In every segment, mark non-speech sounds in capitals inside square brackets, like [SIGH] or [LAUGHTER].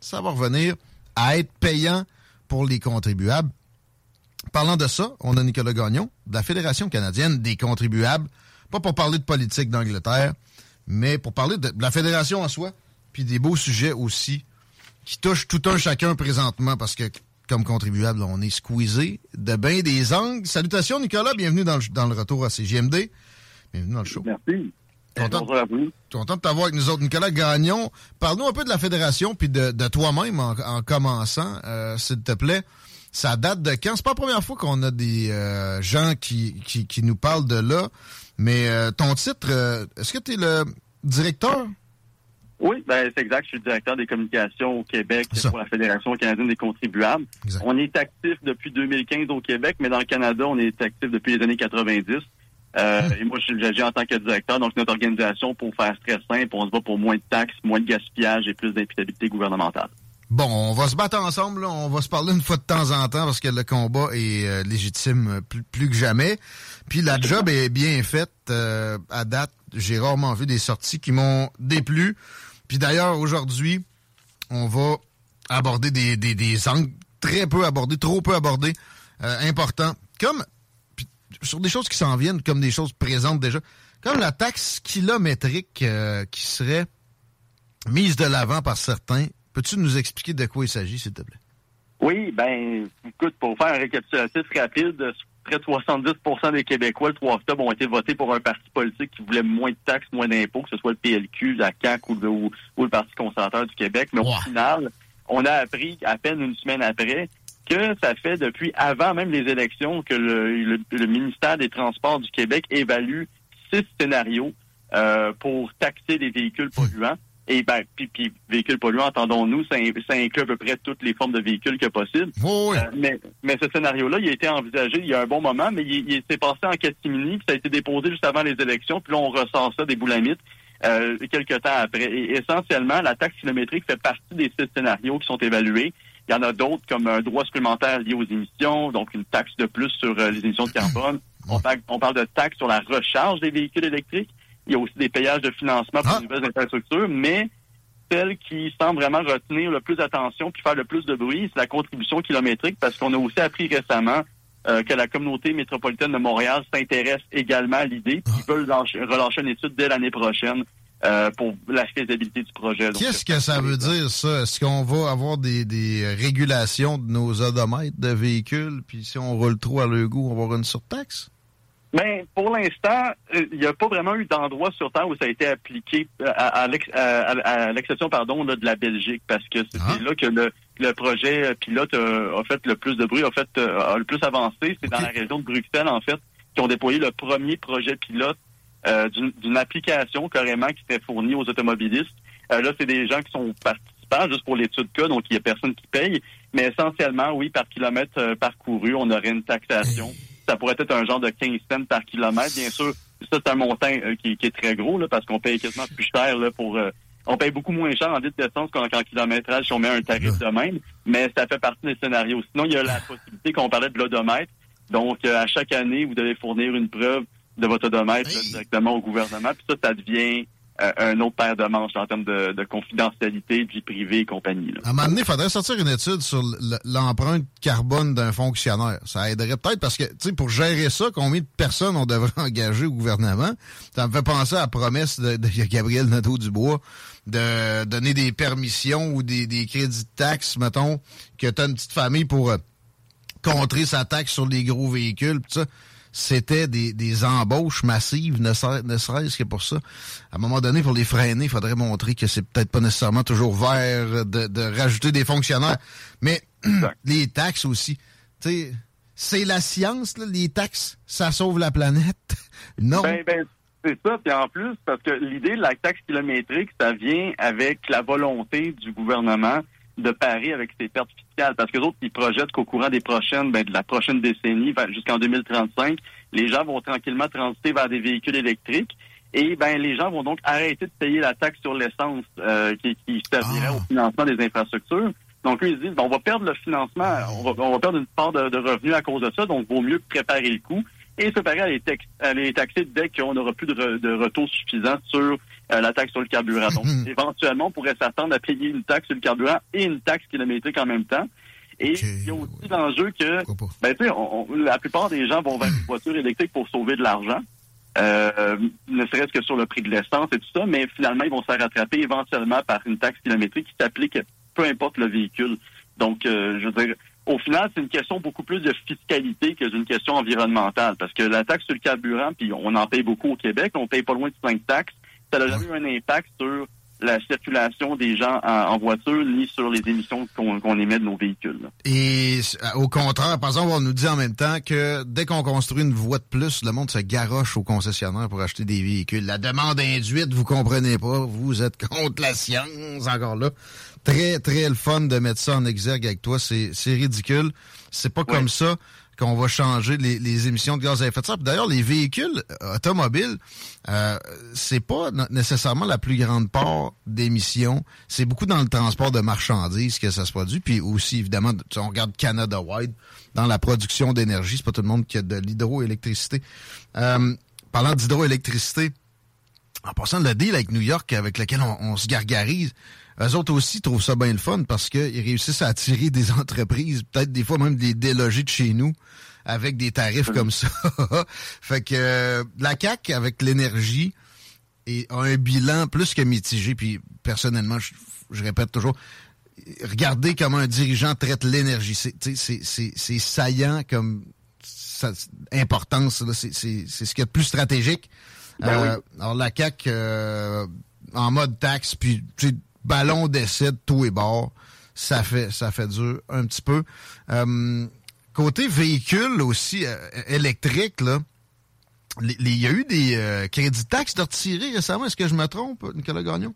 Ça va revenir à être payant pour les contribuables. Parlant de ça, on a Nicolas Gagnon de la Fédération canadienne des contribuables, pas pour parler de politique d'Angleterre, mais pour parler de, la fédération en soi, puis des beaux sujets aussi qui touchent tout un chacun présentement parce que comme contribuable, on est squeezé de bien des angles. Salutations Nicolas, bienvenue dans le, dans le retour à CGMD. Bienvenue dans le show. Merci. Content, de t'avoir avec nous autres. Nicolas Gagnon, parle-nous un peu de la fédération puis de, de toi-même en, en commençant, euh, s'il te plaît. Ça date de quand? C'est pas la première fois qu'on a des euh, gens qui, qui, qui nous parlent de là, mais euh, ton titre, est-ce que tu es le directeur? Oui, ben c'est exact. Je suis le directeur des communications au Québec pour la Fédération canadienne des contribuables. Exact. On est actif depuis 2015 au Québec, mais dans le Canada, on est actif depuis les années 90. Euh. Et moi, je suis j'agis en tant que directeur. Donc, notre organisation, pour faire très simple, on se bat pour moins de taxes, moins de gaspillage et plus d'imputabilité gouvernementale. Bon, on va se battre ensemble, là. on va se parler une fois de temps en temps parce que le combat est euh, légitime euh, plus, plus que jamais. Puis la job est bien faite euh, à date. J'ai rarement vu des sorties qui m'ont déplu. Puis d'ailleurs, aujourd'hui, on va aborder des, des, des angles très peu abordés, trop peu abordés, importants, comme sur des choses qui s'en viennent, comme des choses présentes déjà, comme la taxe kilométrique euh, qui serait mise de l'avant par certains. Peux-tu nous expliquer de quoi il s'agit, s'il te plaît? Oui, ben, écoute, pour faire un récapitulatif rapide, près de 70% des Québécois, le 3 octobre, ont été votés pour un parti politique qui voulait moins de taxes, moins d'impôts, que ce soit le PLQ, la CAQ ou le, ou, ou le Parti conservateur du Québec. Mais au final, on a appris à peine une semaine après que ça fait depuis avant même les élections que le, le- le ministère des Transports du Québec évalue six scénarios euh, pour taxer les véhicules polluants. Et ben, puis, puis véhicules polluants, entendons-nous, ça, ça inclut à peu près toutes les formes de véhicules que possible. Oui, oui. Euh, mais, mais ce scénario-là, il a été envisagé il y a un bon moment, mais il, il s'est passé en catimini, puis ça a été déposé juste avant les élections, puis là, on ressort ça des boulamites euh, quelques temps après. Et essentiellement, la taxe kilométrique fait partie des six scénarios qui sont évalués. Il y en a d'autres, comme un droit supplémentaire lié aux émissions, donc une taxe de plus sur euh, les émissions de carbone. On parle, on parle de taxe sur la recharge des véhicules électriques. Il y a aussi des payages de financement pour Ah. les nouvelles infrastructures, mais celle qui semble vraiment retenir le plus d'attention puis faire le plus de bruit, c'est la contribution kilométrique, parce qu'on a aussi appris récemment euh, que la communauté métropolitaine de Montréal s'intéresse également à l'idée, puis ils veulent lâcher- relâcher une étude dès l'année prochaine euh, pour la faisabilité du projet. Qu'est-ce que ça veut dire, ça? Est-ce qu'on va avoir des, des régulations de nos odomètres de véhicules, puis si on roule trop à leur goût, on va avoir une surtaxe? Ben, pour l'instant, euh, il n'y a pas vraiment eu d'endroit sur Terre où ça a été appliqué euh, à, à l'ex- à- à- à l'exception pardon là, de la Belgique, parce que c'est Ah. là que le, le projet euh, pilote euh, a fait le plus de bruit, a fait euh, a le plus avancé. C'est dans la région de Bruxelles, en fait, qui ont déployé le premier projet pilote euh, d'une application carrément qui serait fournie aux automobilistes. Euh, là, c'est des gens qui sont participants juste pour l'étude cas, donc il n'y a personne qui paye. Mais essentiellement, oui, par kilomètre euh, parcouru, on aurait une taxation. Ça pourrait être un genre de 15 cents par kilomètre. Bien sûr, ça, c'est un montant euh, qui, qui est très gros, là, parce qu'on paye quasiment plus cher là, pour... euh, on paye beaucoup moins cher en litre d'essence qu'en qu'en kilométrage si on met un tarif de même, mais ça fait partie des scénarios. Sinon, il y a la possibilité qu'on parlait de l'odomètre. Donc, euh, à chaque année, vous devez fournir une preuve de votre odomètre là, directement au gouvernement. Puis ça, ça devient euh, un autre paire de manches en termes de, de confidentialité, de vie privée et compagnie. Là. À un moment donné, il faudrait sortir une étude sur l'empreinte carbone d'un fonctionnaire. Ça aiderait peut-être parce que, tu sais, pour gérer ça, combien de personnes on devrait [LAUGHS] engager au gouvernement? Ça me fait penser à la promesse de, de Gabriel Nadeau-Dubois de donner des permissions ou des, crédits de taxes, mettons, que tu as une petite famille pour euh, contrer sa taxe sur les gros véhicules, ça c'était des, embauches massives, ne serait-ce que pour ça. À un moment donné, pour les freiner, il faudrait montrer que c'est peut-être pas nécessairement toujours vert de, rajouter des fonctionnaires. Mais [CLEARS THROAT] les taxes aussi. c'est la science, les taxes, ça sauve la planète. [LAUGHS] non. Ben, ben, c'est ça. Puis en plus, parce que l'idée de la taxe kilométrique, ça vient avec la volonté du gouvernement de parer avec ses pertes fiscales. Parce que autres, ils projettent qu'au courant des prochaines, ben, de la prochaine décennie, jusqu'en 2035, les gens vont tranquillement transiter vers des véhicules électriques. Et ben les gens vont donc arrêter de payer la taxe sur l'essence euh, qui, qui servirait ah. au financement des infrastructures. Donc eux, ils disent, ben, on va perdre le financement, on va, on va perdre une part de, de, revenus à cause de ça, donc vaut mieux préparer le coup. Et ce pareil, elle est, taxée dès qu'on n'aura plus de, de, retour suffisant sur euh, la taxe sur le carburant. Donc, [LAUGHS] éventuellement, on pourrait s'attendre à payer une taxe sur le carburant et une taxe kilométrique en même temps. Et il y a aussi l'enjeu que, ben, tu sais, la plupart des gens vont vers une [LAUGHS] voiture électrique pour sauver de l'argent, euh, ne serait-ce que sur le prix de l'essence et tout ça, mais finalement, ils vont se rattraper éventuellement par une taxe kilométrique qui s'applique peu importe le véhicule. Donc, euh, je veux dire, au final, c'est une question beaucoup plus de fiscalité que d'une question environnementale, parce que la taxe sur le carburant, puis on en paye beaucoup au Québec, on paye pas loin de cinq taxes, ça n'a jamais eu un impact sur la circulation des gens en, voiture ni sur les émissions qu'on émet de nos véhicules. Et au contraire, par exemple, on nous dit en même temps que dès qu'on construit une voie de plus, le monde se garoche au concessionnaire pour acheter des véhicules. La demande induite, vous comprenez pas, vous êtes [LAUGHS] contre la science encore là. Très, très le fun de mettre ça en exergue avec toi. C'est ridicule. C'est pas comme ça qu'on va changer les, émissions de gaz à effet de serre. D'ailleurs, les véhicules euh, automobiles, euh, c'est pas nécessairement la plus grande part d'émissions. C'est beaucoup dans le transport de marchandises que ça se produit. Puis aussi, évidemment, on regarde Canada Wide dans la production d'énergie. C'est pas tout le monde qui a de l'hydroélectricité. Euh, parlant d'hydroélectricité, en passant le deal avec New York avec lequel on se gargarise, eux autres aussi trouvent ça bien le fun parce qu'ils réussissent à attirer des [LAUGHS] entreprises, peut-être des fois même des délogés de chez nous avec des tarifs comme ça. [LAUGHS] fait que euh, la CAC avec l'énergie a un bilan plus que mitigé. Puis personnellement, je, répète toujours, regardez comment un dirigeant traite l'énergie. C'est saillant comme importance. C'est ce qu'il y a de plus stratégique. Ben euh, alors la CAC euh, en mode taxe, puis ballon d'essai de tout et bord. Ça fait, ça fait dur un petit peu. Euh, côté véhicule aussi euh, électrique, là, il y a eu des euh, crédits taxes de retirer récemment. Est-ce que je me trompe, Nicolas Gagnon?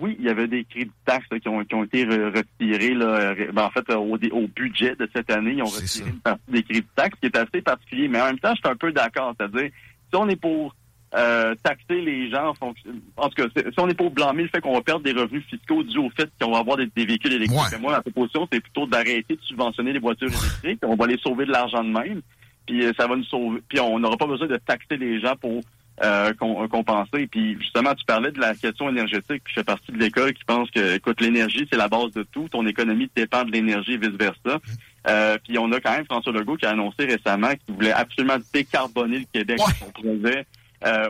oui, il y avait des crédits taxes qui, ont, été retirés. Là, ben, en fait, au, au, budget de cette année, ils ont retiré une partie des crédits taxes, qui est assez particulier. Mais en même temps, je suis un peu d'accord. C'est-à-dire, si on est pour euh, taxer les gens en fonction. En tout cas, si on n'est pas blâmer le fait qu'on va perdre des revenus fiscaux dus au fait qu'on va avoir des, véhicules électriques. Moi, la proposition, c'est plutôt d'arrêter de subventionner les voitures électriques. On va les sauver de l'argent de même. Puis euh, ça va nous sauver. Puis on n'aura pas besoin de taxer les gens pour euh, compenser. Puis justement, tu parlais de la question énergétique. Puis je fais partie de l'école qui pense que, écoute, l'énergie, c'est la base de tout. Ton économie dépend de l'énergie et vice-versa. Euh, puis on a quand même François Legault qui a annoncé récemment qu'il voulait absolument décarboner le Québec. Ouais. Euh,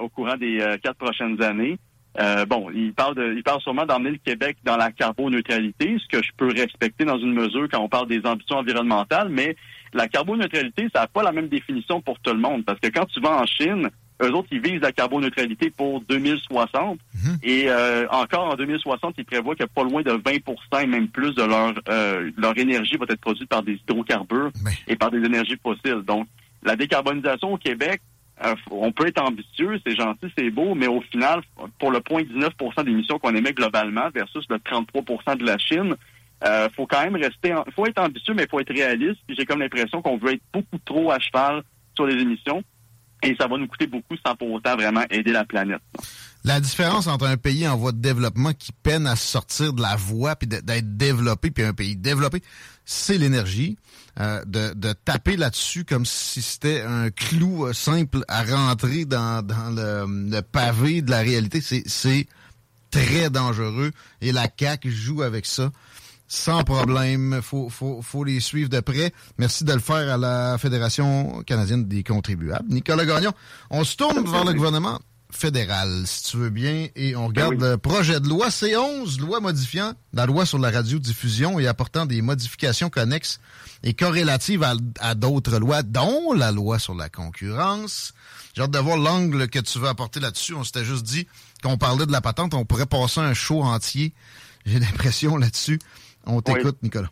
au courant des euh, quatre prochaines années. Euh, bon, il parle de, il parle sûrement d'emmener le Québec dans la carboneutralité, ce que je peux respecter dans une mesure quand on parle des ambitions environnementales, mais la carboneutralité, ça n'a pas la même définition pour tout le monde, parce que quand tu vas en Chine, eux autres, ils visent la carboneutralité pour 2060, mhm. et encore en 2060, ils prévoient que pas loin de 20 et même plus de leur leur énergie va être produite par des hydrocarbures et par des énergies fossiles. Donc, la décarbonisation au Québec, euh, on peut être ambitieux, c'est gentil, c'est beau, mais au final, pour le point 19 d'émissions qu'on émet globalement versus le 33% de la Chine, euh, faut quand même rester, faut être ambitieux, mais faut être réaliste. J'ai comme l'impression qu'on veut être beaucoup trop à cheval sur les émissions et ça va nous coûter beaucoup sans pour autant vraiment aider la planète. La différence entre un pays en voie de développement qui peine à sortir de la voie puis d'être développé puis un pays développé, c'est l'énergie. Euh, de, taper là-dessus comme si c'était un clou euh, simple à rentrer dans, le, pavé de la réalité, c'est très dangereux. Et la CAQ joue avec ça sans problème. Faut, faut, faut les suivre de près. Merci de le faire à la Fédération canadienne des contribuables. Nicolas Gagnon, on se tourne vers le gouvernement fédérale, si tu veux bien, et on regarde ben le projet de loi C11, loi modifiant la loi sur la radiodiffusion et apportant des modifications connexes et corrélatives à, d'autres lois, dont la loi sur la concurrence. J'ai hâte de voir l'angle que tu veux apporter là-dessus. On s'était juste dit qu'on parlait de la patente, on pourrait passer un show entier. J'ai [LAUGHS] l'impression là-dessus. On t'écoute, Nicolas.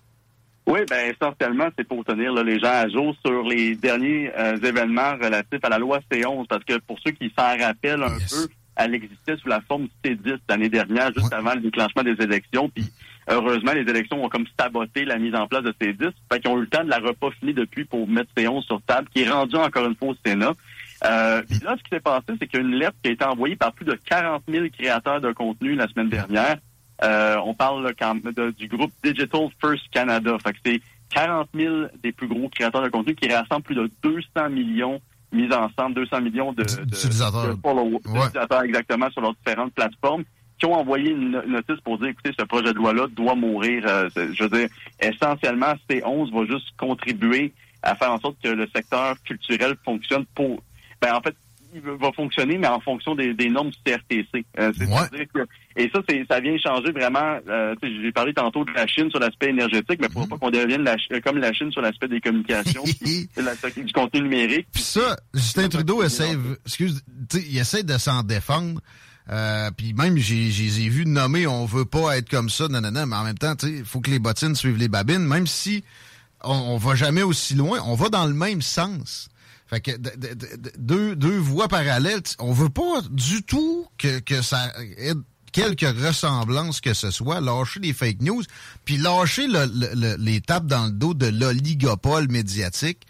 Oui, ben essentiellement, c'est pour tenir les gens à jour sur les derniers euh, événements relatifs à la loi C11, parce que pour ceux qui s'en rappellent un peu, elle existait sous la forme C10 l'année dernière, juste avant le déclenchement des élections. Puis heureusement, les élections ont comme saboté la mise en place de C10. Fait qu'ils ont eu le temps de la repeaufiner depuis pour mettre C11 sur table, qui est rendu encore une fois au Sénat. Euh, puis là, ce qui s'est passé, c'est qu'il y a une lettre qui a été envoyée par plus de 40 000 créateurs de contenu la semaine dernière euh, on parle du groupe Digital First Canada. Fait que c'est 40 000 des plus gros créateurs de contenu qui rassemblent plus de 200 millions mis ensemble, 200 millions de, de, exactement sur leurs différentes plateformes qui ont envoyé une notice pour dire, écoutez, ce projet de loi-là doit mourir. Euh, je veux dire, essentiellement, C11 va juste contribuer à faire en sorte que le secteur culturel fonctionne pour... Ben, en fait, va fonctionner, mais en fonction des, normes du CRTC. Euh, et ça, c'est, ça vient changer vraiment. Euh, j'ai parlé tantôt de la Chine sur l'aspect énergétique, mais pour mm-hmm. pas qu'on devienne euh, comme la Chine sur l'aspect des communications, [LAUGHS] du contenu numérique. Puis ça, Justin Trudeau essaie, excuse, il essaie de s'en défendre. puis même, j'ai, j'ai vu nommer, on veut pas être comme ça, nanana, mais en même temps, il faut que les bottines suivent les babines, même si on, on va jamais aussi loin, on va dans le même sens. Fait que deux, deux voies parallèles, on veut pas du tout que, que ça ait quelque ressemblance que ce soit, lâcher les fake news, puis lâcher le, les tapes dans le dos de l'oligopole médiatique.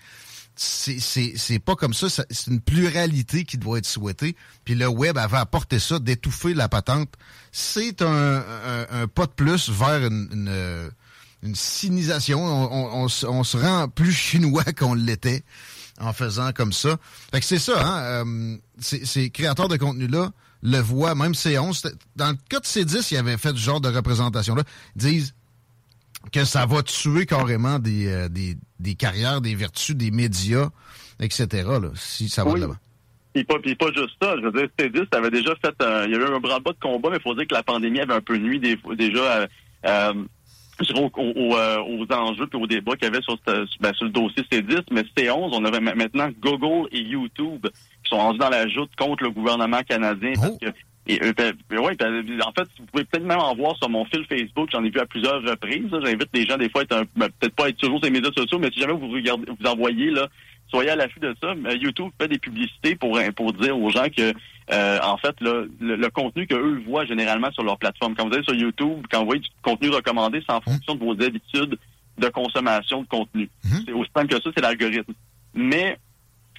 C'est pas comme ça, c'est une pluralité qui doit être souhaitée. Puis le web avait apporté ça, d'étouffer la patente. C'est un, un, pas de plus vers une, une, une cynisation. On, on, on se rend plus [LAUGHS] chinois qu'on l'était en faisant comme ça. Fait que c'est ça, hein? Euh, ces créateurs de contenu-là le voient, même C11. Dans le cas de C10, ils avaient fait ce genre de représentation-là. disent que ça va tuer carrément des, euh, des, des, carrières, des vertus, des médias, etc., là, si ça va de l'avant. Et pas, pas juste ça. Je veux dire, C10 avait déjà fait... il y avait eu un bras-bas de combat, mais il faut dire que la pandémie avait un peu nuit des, déjà... Euh, euh, aux, enjeux et aux débats qu'il y avait sur, ben, sur le dossier C10, mais C11, on avait maintenant Google et YouTube qui sont rendus dans la joute contre le gouvernement canadien. Parce oh. que, et, euh, ben, ben, ouais, en fait, vous pouvez peut-être même en voir sur mon fil Facebook. J'en ai vu à plusieurs reprises. J'invite les gens des fois à être peut-être pas être toujours sur les médias sociaux, mais si jamais vous regardez, vous envoyez là, soyez à l'affût de ça. YouTube fait des publicités pour pour dire aux gens que euh, en fait, le, le, contenu qu'eux voient généralement sur leur plateforme. Quand vous allez sur YouTube, quand vous voyez du contenu recommandé, c'est en mmh. fonction de vos habitudes de consommation de contenu. Mmh. C'est aussi simple que ça, c'est l'algorithme. Mais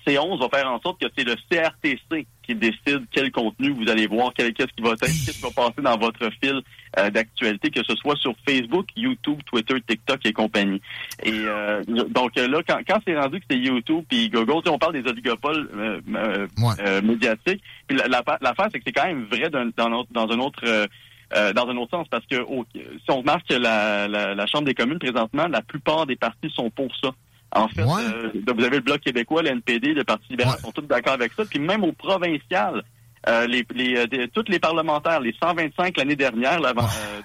C11 va faire en sorte que c'est le CRTC qui décide quel contenu vous allez voir, qu'est-ce qui va être, qu'est-ce qui va passer dans votre fil euh, d'actualité, que ce soit sur Facebook, YouTube, Twitter, TikTok et compagnie. Et euh, donc là, quand, quand c'est rendu que c'est YouTube puis Google, on parle des oligopoles euh, médiatiques. Puis l'affaire, la, c'est que c'est quand même vrai dans, dans, un autre dans un autre sens, parce que si on remarque que la, la, la Chambre des communes, présentement, la plupart des partis sont pour ça. En fait, euh, vous avez le Bloc québécois, le NPD, le Parti libéral sont tous d'accord avec ça. Puis même au provincial, euh, les, les euh, tous les parlementaires, les 125 l'année dernière, là,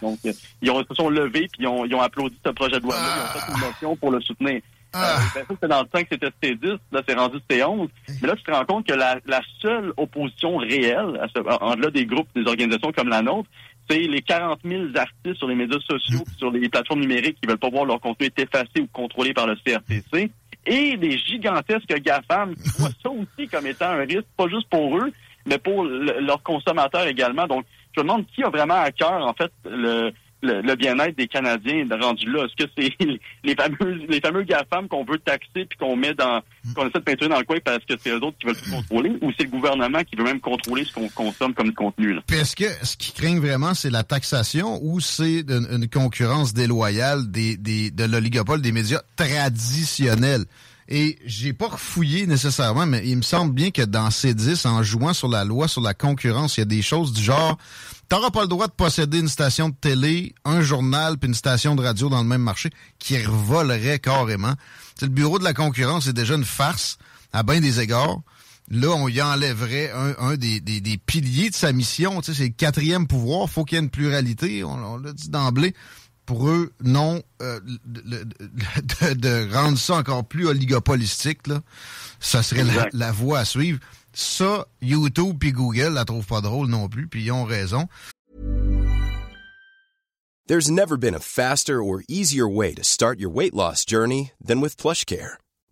donc ils, ont, se sont levés puis ils ont, ils ont applaudi ce projet de loi-là, ils ont fait une motion pour le soutenir. Ah. Ben, c'était dans le temps que c'était C10, là, c'est rendu C11. Mais là, tu te rends compte que la, la seule opposition réelle, en delà des groupes, des organisations comme la nôtre, c'est les 40 000 artistes sur les médias sociaux, sur les plateformes numériques qui veulent pas voir leur contenu être effacé ou contrôlé par le CRTC, et des gigantesques GAFAM qui voient ça aussi comme étant un risque, pas juste pour eux, mais pour leurs consommateurs également. Donc, je me demande qui a vraiment à cœur, en fait, le, le, bien-être des Canadiens rendu là? Est-ce que c'est [LAUGHS] les fameux les fameux GAFAM qu'on veut taxer puis qu'on met dans qu'on essaie de peinturer dans le coin parce que c'est eux autres qui veulent tout contrôler ou c'est le gouvernement qui veut même contrôler ce qu'on consomme comme contenu? Là? est-ce que ce qui craint vraiment, c'est la taxation ou c'est une, concurrence déloyale des, des de l'oligopole des médias traditionnels? Et j'ai pas refouillé nécessairement, mais il me semble bien que dans C10, en jouant sur la loi sur la concurrence, il y a des choses du genre T'auras pas le droit de posséder une station de télé, un journal puis une station de radio dans le même marché qui revolerait carrément. le bureau de la concurrence est déjà une farce à bien des égards. là, on y enlèverait un, des, piliers de sa mission. C'est le quatrième pouvoir. faut qu'il y ait une pluralité. On, l'a dit d'emblée. Pour eux, non, euh, [LAUGHS] de, rendre ça encore plus oligopolistique, là, ça serait la, voie à suivre. Ça, YouTube et Google la trouvent pas drôle non plus, puis ils ont raison. There's never been a faster or easier way to start your weight loss journey than with PlushCare.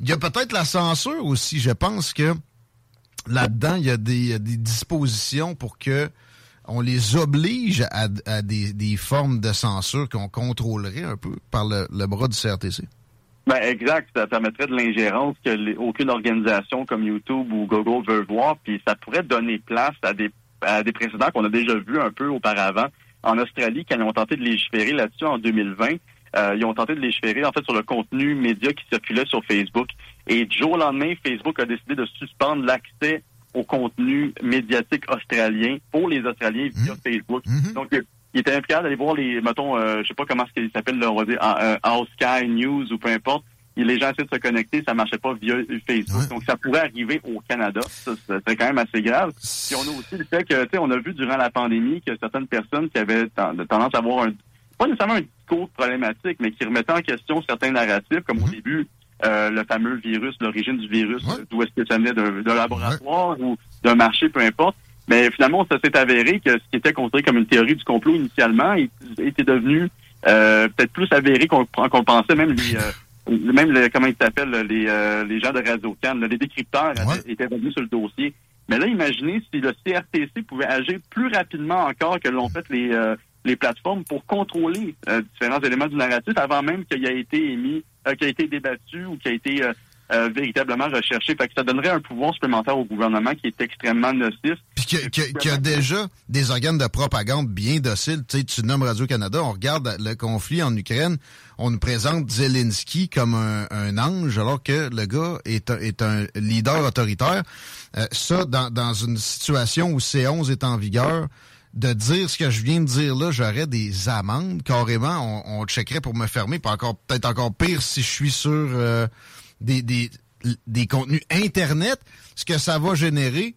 Il y a peut-être la censure aussi. Je pense que là-dedans, il y a des, dispositions pour que on les oblige à, des, formes de censure qu'on contrôlerait un peu par le, bras du CRTC. Ben exact, ça permettrait de l'ingérence que aucune organisation comme YouTube ou Google veut voir, puis ça pourrait donner place à des, à des précédents qu'on a déjà vus un peu auparavant. En Australie, quand ils ont tenté de légiférer là-dessus en 2020, euh, ils ont tenté de légiférer en fait sur le contenu média qui circulait sur Facebook. Et du jour au lendemain, Facebook a décidé de suspendre l'accès au contenu médiatique australien pour les Australiens via mmh. Facebook. Mmh. Donc, il était impliqué d'aller voir les, mettons, euh, je sais pas comment ce qu'ils s'appellent, on va Sky News ou peu importe. Et les gens essaient de se connecter, ça marchait pas via Facebook. Donc, ça pourrait arriver au Canada. Ça, c'est quand même assez grave. Puis, on a aussi le fait que, tu sais, on a vu durant la pandémie que certaines personnes qui avaient tendance à avoir un, pas nécessairement un discours problématique, mais qui remettaient en question certains narratifs, comme au début, euh, le fameux virus, l'origine du virus, d'où est-ce que ça venait d'un laboratoire ou d'un marché, peu importe. Mais finalement, ça s'est avéré que ce qui était considéré comme une théorie du complot initialement était devenu euh, peut-être plus avéré qu'on pensait, même les... Euh, même comment ils s'appellent les, les gens de Radio Cannes, les décrypteurs étaient revenus sur le dossier. Mais là, imaginez si le CRTC pouvait agir plus rapidement encore que l'ont fait les les plateformes pour contrôler différents éléments du narratif avant même qu'il ait été émis euh, qui a été débattu ou qui a été euh, euh, véritablement recherché. Fait que ça donnerait un pouvoir supplémentaire au gouvernement qui est extrêmement nocif. Puis qui, a déjà des organes de propagande bien dociles. Tu sais, tu nommes Radio-Canada, on regarde le conflit en Ukraine, on nous présente Zelensky comme un, ange, alors que le gars est, est un leader autoritaire. ça, dans, dans une situation où C11 est en vigueur, de dire ce que je viens de dire là, j'aurais des amendes carrément. On, on checkerait pour me fermer, pas encore peut-être encore pire si je suis sur euh, des, des, des contenus Internet, ce que ça va générer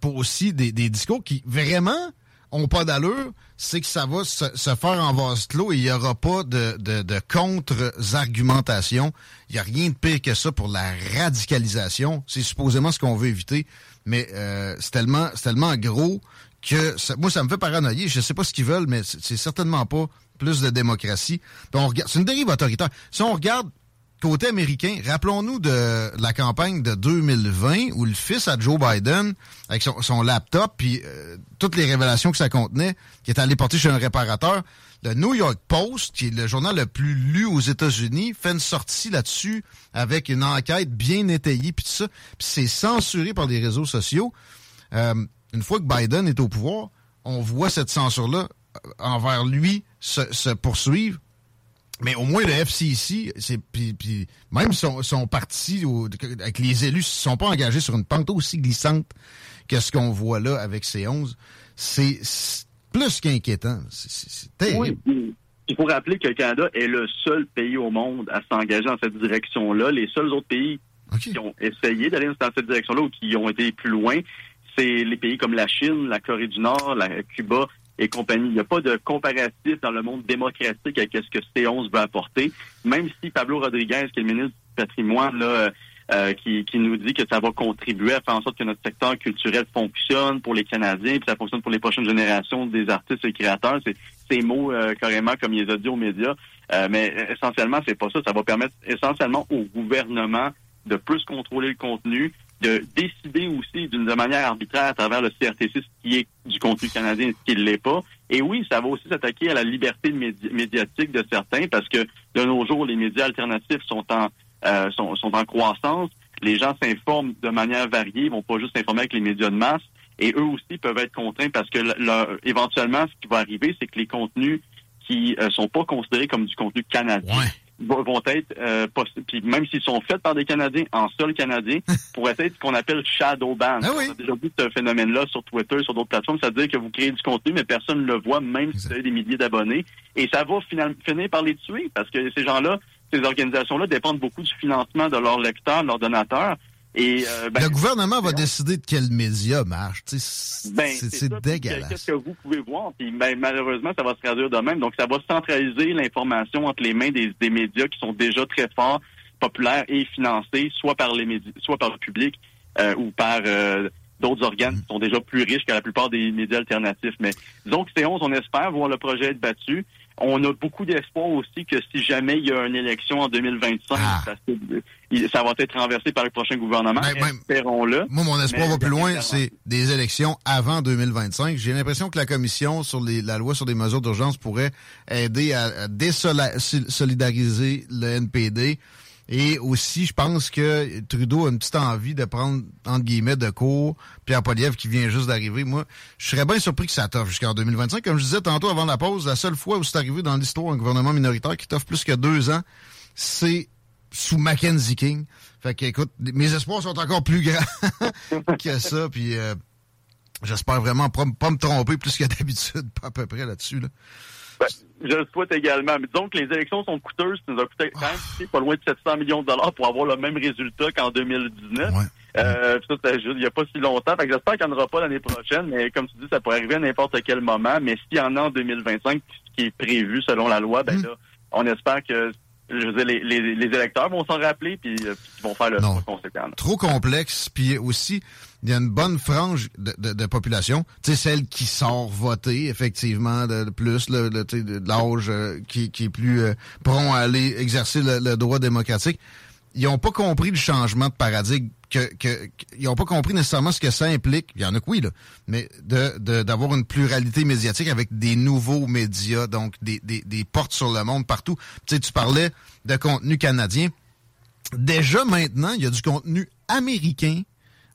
pour aussi des, des discours qui vraiment ont pas d'allure, c'est que ça va se, faire en vase clos et il n'y aura pas de, de, de contre-argumentation. Il n'y a rien de pire que ça pour la radicalisation. C'est supposément ce qu'on veut éviter, mais euh, c'est tellement, tellement gros que moi, ça me fait paranoïer. Je sais pas ce qu'ils veulent, mais c'est certainement pas plus de démocratie. C'est une dérive autoritaire. Si on regarde côté américain, rappelons-nous de la campagne de 2020 où le fils à Joe Biden, avec son, laptop, puis euh, toutes les révélations que ça contenait, qui est allé porter chez un réparateur, le New York Post, qui est le journal le plus lu aux États-Unis, fait une sortie là-dessus avec une enquête bien étayée, puis tout ça. Puis c'est censuré par les réseaux sociaux. Euh, une fois que Biden est au pouvoir, on voit cette censure-là euh, envers lui se, poursuivre. Mais au moins, le FCC, c'est puis, même son, son parti avec les élus ne sont pas engagés sur une pente aussi glissante que ce qu'on voit là avec ces 11. C'est plus qu'inquiétant. C'est terrible. Oui. Il faut rappeler que le Canada est le seul pays au monde à s'engager dans cette direction-là. Les seuls autres pays qui ont essayé d'aller dans cette direction-là ou qui ont été plus loin, c'est les pays comme la Chine, la Corée du Nord, la Cuba et compagnie. Il n'y a pas de comparatif dans le monde démocratique avec ce que C11 veut apporter. Même si Pablo Rodriguez, qui est le ministre du patrimoine, euh, qui, nous dit que ça va contribuer à faire en sorte que notre secteur culturel fonctionne pour les Canadiens, puis ça fonctionne pour les prochaines générations des artistes et créateurs. C'est ces mots euh, carrément comme les a dit aux médias. Euh, mais essentiellement, c'est pas ça. Ça va permettre essentiellement au gouvernement de plus contrôler le contenu, de décider aussi d'une manière arbitraire à travers le CRTC ce qui est du contenu canadien et ce qui ne l'est pas. Et oui, ça va aussi s'attaquer à la liberté médiatique de certains parce que de nos jours, les médias alternatifs sont en euh, sont, en croissance. Les gens s'informent de manière variée, ils vont pas juste s'informer avec les médias de masse. Et eux aussi peuvent être contraints parce que éventuellement, ce qui va arriver, c'est que les contenus qui euh, sont pas considérés comme du contenu canadien vont être euh, puis même s'ils sont faits par des Canadiens en sol canadien, [LAUGHS] pourraient être ce qu'on appelle shadow ban. Ah oui. On a déjà vu ce phénomène-là sur Twitter, sur d'autres plateformes, c'est-à-dire que vous créez du contenu, mais personne ne le voit, même si vous avez des milliers d'abonnés. Et ça va finalement finir par les tuer parce que ces gens-là ces organisations-là dépendent beaucoup du financement de leurs lecteurs, de leurs donateurs. Et, euh, ben, le gouvernement va décider de quel média marche. Ben, c'est dégueulasse. Qu'est-ce que vous pouvez voir? Puis, ben, malheureusement, ça va se traduire de même. Donc, ça va centraliser l'information entre les mains des, médias qui sont déjà très forts, populaires et financés, soit par les médias, soit par le public euh, ou par euh, d'autres organes qui sont déjà plus riches que la plupart des médias alternatifs. Mais disons que c'est 11, on espère voir le projet être battu on a beaucoup d'espoir aussi que si jamais il y a une élection en 2025, ah. ça, va être renversé par le prochain gouvernement. Ben, Espérons-le. Moi, mon espoir va plus loin, c'est des élections avant 2025. J'ai l'impression que la commission sur la loi sur des mesures d'urgence pourrait aider à, désolidariser le NPD et aussi, je pense que Trudeau a une petite envie de prendre, entre guillemets, de cours Pierre Poliev qui vient juste d'arriver. Moi, je serais bien surpris que ça t'offre jusqu'en 2025. Comme je disais tantôt avant la pause, la seule fois où c'est arrivé dans l'histoire un gouvernement minoritaire qui t'offre plus que deux ans, c'est sous Mackenzie King. Fait que, écoute, mes espoirs sont encore plus grands [LAUGHS] que ça. Puis euh, j'espère vraiment pas, pas me tromper plus que d'habitude, pas à peu près là-dessus. Là. Ben, je le souhaite également. Mais disons que les élections sont coûteuses. Ça nous a coûté quand même pas loin de 700 millions de dollars pour avoir le même résultat qu'en 2019. Euh, ça, il n'y a pas si longtemps. Fait j'espère qu'il n'y en aura pas l'année prochaine. Mais comme tu dis, ça pourrait arriver à n'importe quel moment. Mais s'il y en a en 2025, ce qui est prévu selon la loi, ben mm. là, on espère que je veux dire, les, les, électeurs vont s'en rappeler puis, euh, vont faire le conséquent. Trop complexe. Puis aussi, il y a une bonne frange de, de, de population, tu celle qui sort voter, effectivement, de, plus, le, le de l'âge euh, qui, qui est plus euh, prompt à aller exercer le, droit démocratique. Ils n'ont pas compris le changement de paradigme, que, que, ils n'ont pas compris nécessairement ce que ça implique. Il y en a que oui, là, mais de d'avoir une pluralité médiatique avec des nouveaux médias, donc des, des, des portes sur le monde partout. Tu sais, tu parlais de contenu canadien. Déjà maintenant, il y a du contenu américain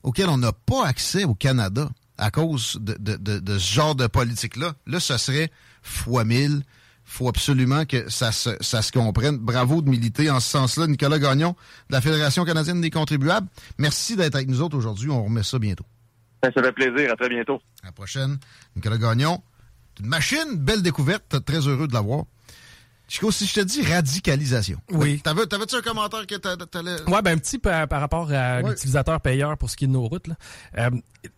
auquel on n'a pas accès au Canada à cause de, de, de, ce genre de politique-là. Là, ce serait fois mille. faut absolument que ça se, ça se comprenne. Bravo de militer en ce sens-là. Nicolas Gagnon, de la Fédération canadienne des contribuables. Merci d'être avec nous autres aujourd'hui. On remet ça bientôt. Ça fait plaisir. À très bientôt. À la prochaine. Nicolas Gagnon, une machine, belle découverte. Très heureux de l'avoir. Chico, si je te dis radicalisation. Oui. T'avais-tu un commentaire que t'allais. Ouais, ben un petit par, par rapport à l'utilisateur payeur pour ce qui est de nos routes. Là. Euh,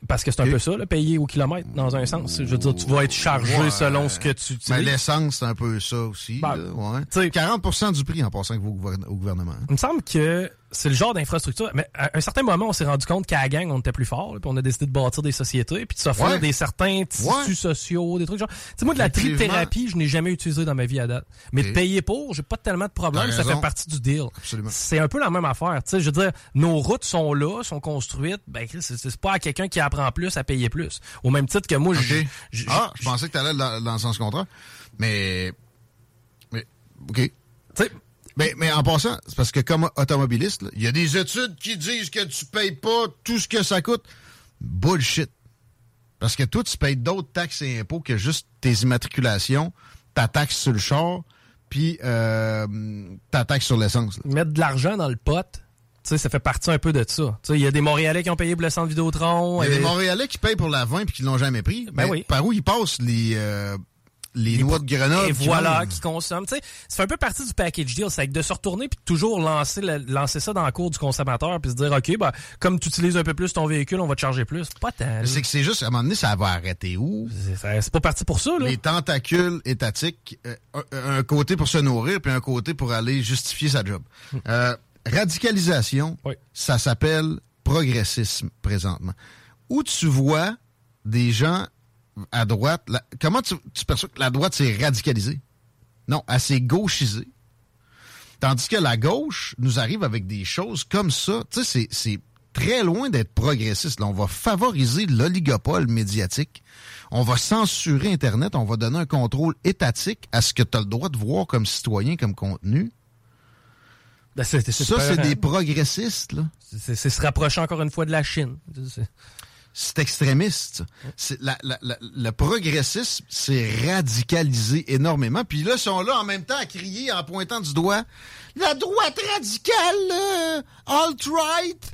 parce que c'est un peu ça, là, payer au kilomètre, dans un sens. Je veux dire, tu vas être chargé selon ce que tu utilises. Mais l'essence, c'est un peu ça aussi. Ben, ouais. 40 du prix en passant au gouvernement. Il me semble que c'est le genre d'infrastructure. Mais à un certain moment, on s'est rendu compte qu'à la gang, on était plus fort. Puis on a décidé de bâtir des sociétés, puis de s'offrir des certains tissus sociaux, des trucs genre. Tu sais, moi, de la trithérapie, je n'ai jamais utilisé dans ma vie à date. Mais de payer pour, j'ai pas tellement de problème. Ça fait partie du deal. C'est un peu la même affaire. Tu sais, je veux dire, nos routes sont là, sont construites. Ben, c'est pas à quelqu'un qui apprend plus à payer plus. Au même titre que moi, je. Ah, je pensais que tu allais dans, dans le sens contraire. Mais. Mais. OK. Mais, mais en passant, c'est parce que comme automobiliste, il y a des études qui disent que tu payes pas tout ce que ça coûte. Bullshit. Parce que toi, tu payes d'autres taxes et impôts que juste tes immatriculations, ta taxe sur le char, puis euh, ta taxe sur l'essence. Mettre de l'argent dans le pot, tu sais, ça fait partie un peu de ça. Il y a des Montréalais qui ont payé pour le centre Vidéotron. Il y a des Montréalais qui payent pour la vin puis qui l'ont jamais pris. Ben oui. Par où ils passent les, euh, les, noix de Grenoble. Et voilà, qui consomment. Tu sais, ça fait un peu partie du package deal. C'est de se retourner puis toujours lancer, lancer ça dans le cours du consommateur puis se dire, OK, ben, comme tu utilises un peu plus ton véhicule, on va te charger plus. Pas tant. C'est que c'est juste, à un moment donné, ça va arrêter où? C'est pas parti pour ça, là. Les tentacules étatiques, euh, un côté pour se nourrir puis un côté pour aller justifier sa job. Euh, radicalisation, ça s'appelle progressisme présentement. Où tu vois des gens à droite, comment tu, tu perçois que la droite s'est radicalisée? Non, elle s'est gauchisée. Tandis que la gauche nous arrive avec des choses comme ça. Tu sais, c'est très loin d'être progressiste. Là, on va favoriser l'oligopole médiatique. On va censurer Internet. On va donner un contrôle étatique à ce que tu as le droit de voir comme citoyen, comme contenu. Ben, ça, c'est des progressistes. là. C'est se rapprocher encore une fois de la Chine. C'est extrémiste. le progressisme s'est radicalisé énormément. Puis là, ils sont là en même temps à crier en pointant du doigt la droite radicale, alt-right,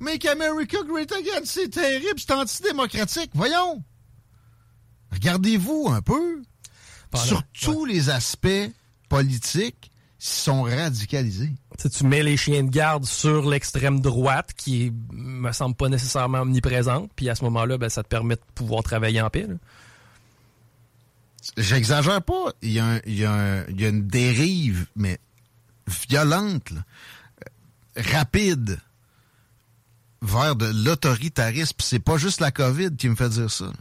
Make America Great Again, c'est terrible, c'est antidémocratique. Voyons. Regardez-vous un peu. sur tous les aspects politiques, sont radicalisés. Tu, tu mets les chiens de garde sur l'extrême droite, qui me semble pas nécessairement omniprésente, puis à ce moment-là, ben, ça te permet de pouvoir travailler en paix. J'exagère pas. Il y, a une dérive, mais violente, rapide, vers de l'autoritarisme. C'est pas juste la COVID qui me fait dire ça.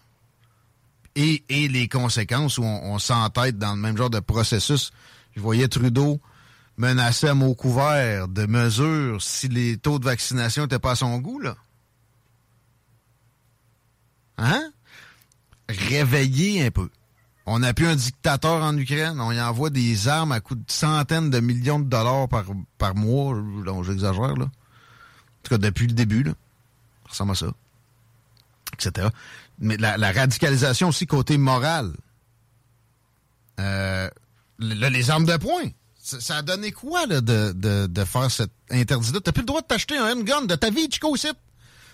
Et, et les conséquences où on, on s'entête dans le même genre de processus. Je voyais Trudeau menacer à mot couvert de mesures si les taux de vaccination n'étaient pas à son goût, là. Hein? Réveiller un peu. On n'a plus un dictateur en Ukraine. On y envoie des armes à coût de centaines de millions de dollars par, par mois. J'exagère, là. En tout cas, depuis le début, là. Ça ressemble à ça. Etc. Mais la, radicalisation aussi côté moral. Euh, les armes de poing. Ça, a donné quoi là, de, de, de faire cet interdit-là? T'as plus le droit de t'acheter un handgun de ta vie, Chico, aussi,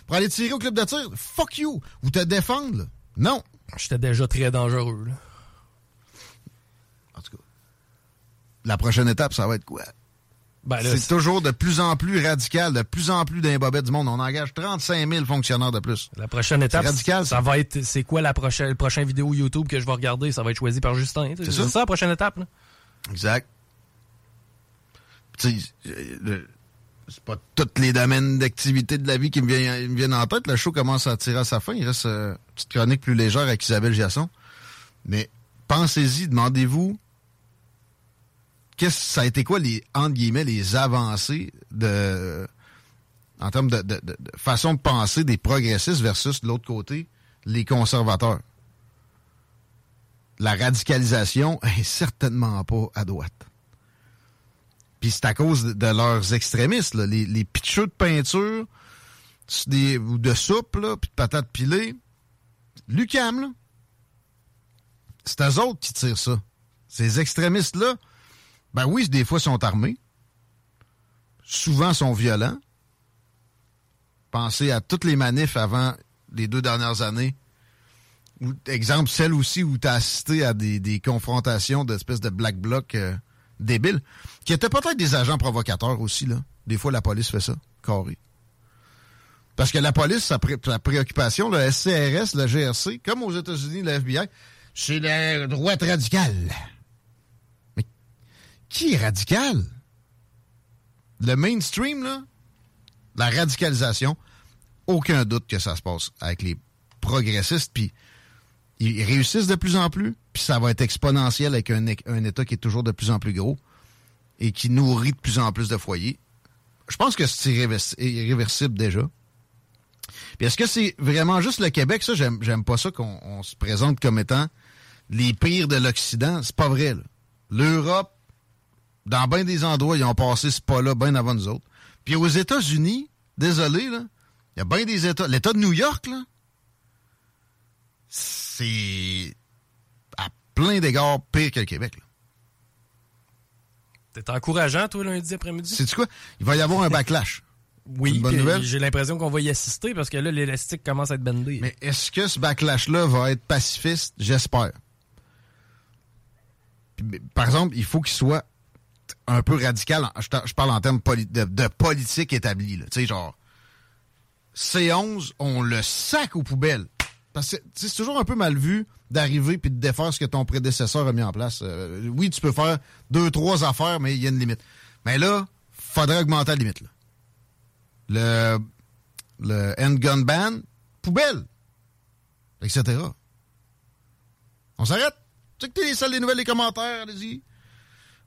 pour aller tirer au club de tir. Fuck you! Ou te défendre, là. Non. J'étais déjà très dangereux, là. En tout cas, la prochaine étape, ça va être quoi? Ben c'est toujours de plus en plus radical, de plus en plus d'imbobettes du monde. On engage 35 000 fonctionnaires de plus. La prochaine étape, radical, ça, va être, c'est quoi la prochaine, le prochain vidéo YouTube que je vais regarder? Ça va être choisi par Justin. C'est ça? ça la prochaine étape, là? Exact. C'est pas tous les domaines d'activité de la vie qui me viennent, en tête. Le show commence à tirer à sa fin. Il reste euh, une petite chronique plus légère avec Isabelle Giasson. Mais pensez-y, demandez-vous ça a été quoi les entre guillemets les avancées de en termes de, façon de penser des progressistes versus de l'autre côté les conservateurs? La radicalisation est certainement pas à droite. Puis c'est à cause de, leurs extrémistes, les, les de peinture ou de soupe, là, puis de patates pilées. Lucam, là. C'est eux autres qui tirent ça. Ces extrémistes-là, ben oui, des fois sont armés. Souvent sont violents. Pensez à toutes les manifs avant les deux dernières années. exemple, celle aussi où tu as assisté à des, confrontations d'espèces de black bloc euh, débiles, qui étaient peut-être des agents provocateurs aussi. là. Des fois, la police fait ça, carré. Parce que la police, sa, préoccupation, le SCRS, le GRC, comme aux États-Unis, le FBI, c'est la droite radicale qui est radical? Le mainstream, là, la radicalisation, aucun doute que ça se passe avec les progressistes, puis ils réussissent de plus en plus, puis ça va être exponentiel avec un, État qui est toujours de plus en plus gros et qui nourrit de plus en plus de foyers. Je pense que c'est irréversible déjà. Puis est-ce que c'est vraiment juste le Québec? Ça, j'aime pas ça qu'on se présente comme étant les pires de l'Occident. C'est pas vrai. L'Europe dans bien des endroits, ils ont passé ce pas-là bien avant nous autres. Puis aux États-Unis, désolé, là, il y a bien des États. L'État de New York, là, c'est à plein d'égards pire que le Québec. T'es encourageant, toi, lundi après-midi? C'est quoi? Il va y avoir un backlash. [LAUGHS] Oui, j'ai l'impression qu'on va y assister parce que là, l'élastique commence à être bandé. Mais est-ce que ce backlash-là va être pacifiste? J'espère. Par exemple, il faut qu'il soit un peu radical. Je, parle en termes de, politique établie. Tu sais, genre, C11, on le sac aux poubelles. C'est toujours un peu mal vu d'arriver puis de défaire ce que ton prédécesseur a mis en place. Euh, oui, tu peux faire deux, trois affaires, mais il y a une limite. Mais là, faudrait augmenter la limite. Le, le handgun ban, poubelle, etc. On s'arrête. Tu sais que t'es les salles des nouvelles, les commentaires, allez-y.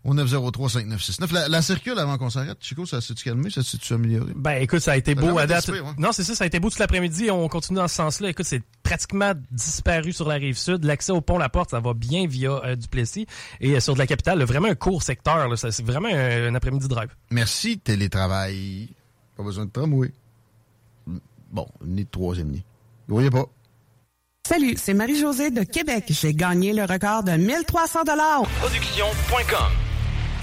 Au 903-5969. La, la circule avant qu'on s'arrête. Chico, ça s'est-tu calmé? Ça s'est-tu amélioré? Ben, écoute, ça a été beau à date. Non, c'est ça, ça a été beau toute l'après-midi. On continue dans ce sens-là. Écoute, c'est pratiquement disparu sur la rive sud. L'accès au pont La Porte, ça va bien via euh, Duplessis. Et euh, sur de la capitale, vraiment un court secteur. C'est vraiment un, après-midi drive. Merci, télétravail. Pas besoin de tramway. Bon, ni de troisième nid. Vous voyez pas. Salut, c'est Marie-Josée de Québec. J'ai gagné le record de 1300 Production.com